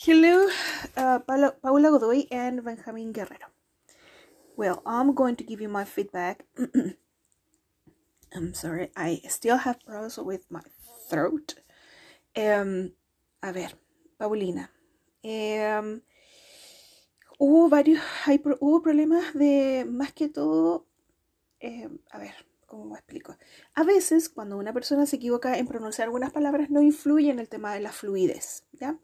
Hello, uh, Paula Godoy and Benjamin Guerrero. Well, I'm going to give you my feedback. I'm sorry, I still have problems with my throat. Um, a ver, Paulina. Um, hubo varios, hay, hubo problemas de más que todo. Eh, a ver, ¿cómo me explico? A veces, cuando una persona se equivoca en pronunciar algunas palabras, no influye en el tema de la fluidez, ¿ya?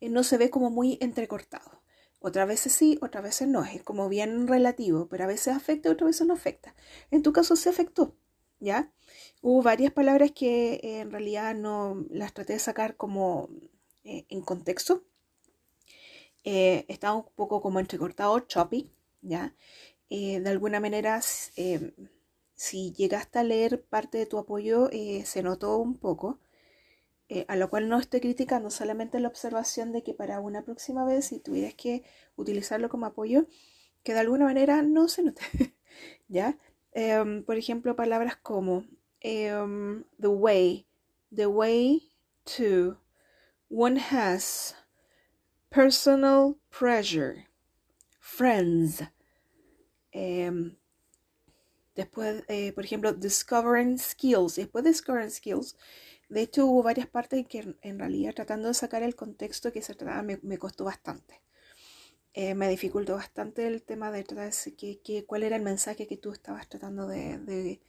Eh, no se ve como muy entrecortado. Otras veces sí, otras veces no. Es como bien relativo, pero a veces afecta, otras veces no afecta. En tu caso se afectó, ¿ya? Hubo varias palabras que eh, en realidad no las traté de sacar como eh, en contexto. estaba un poco como entrecortado, choppy, ¿ya? de alguna manera, si llegaste a leer parte de tu apoyo, se notó un poco. Eh, a lo cual no estoy criticando, solamente la observación de que para una próxima vez, si tuvieras que utilizarlo como apoyo, que de alguna manera no se note, ¿ya? Em, por ejemplo, palabras como em, the way, the way to, one has, personal pressure, friends. Em, después, eh, por ejemplo, discovering skills. Después de discovering skills, de hecho, hubo varias partes que en realidad tratando de sacar el contexto que se trataba me, costó bastante. Eh, me dificultó bastante el tema de tratar de cuál era el mensaje que tú estabas tratando de,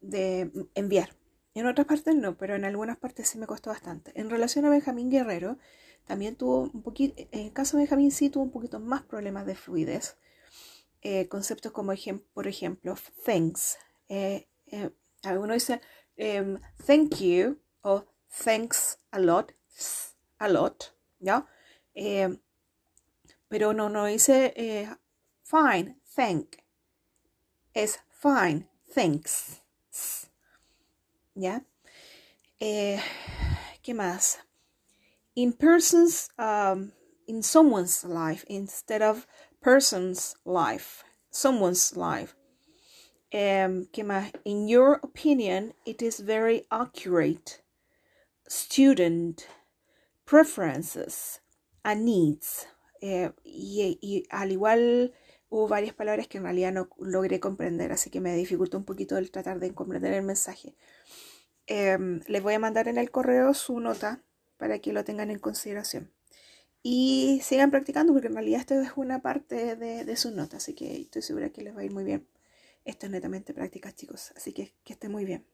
de, enviar. En otras partes no, pero en algunas partes sí me costó bastante. En relación a Benjamín Guerrero, también tuvo un poquito, en el caso de Benjamín sí tuvo un poquito más problemas de fluidez. Eh, conceptos como, por ejemplo, thanks. Eh, algunos dicen um, thank you o thanks a lot, a lot, ¿ya? Um, pero no, no dice eh, fine, thank. Es fine, thanks. ¿Ya? Eh, ¿Qué más? In person's, um, in someone's life instead of person's life, someone's life. Um, ¿Qué más? In your opinion, it is very accurate. Student, preferences, and needs. Eh, y, al igual hubo varias palabras que en realidad no logré comprender, así que me dificultó un poquito el tratar de comprender el mensaje. Em, les voy a mandar en el correo su nota para que lo tengan en consideración. Y sigan practicando porque en realidad esto es una parte de, de su nota, así que estoy segura que les va a ir muy bien. Esto es netamente práctica, chicos. Así que que esté muy bien.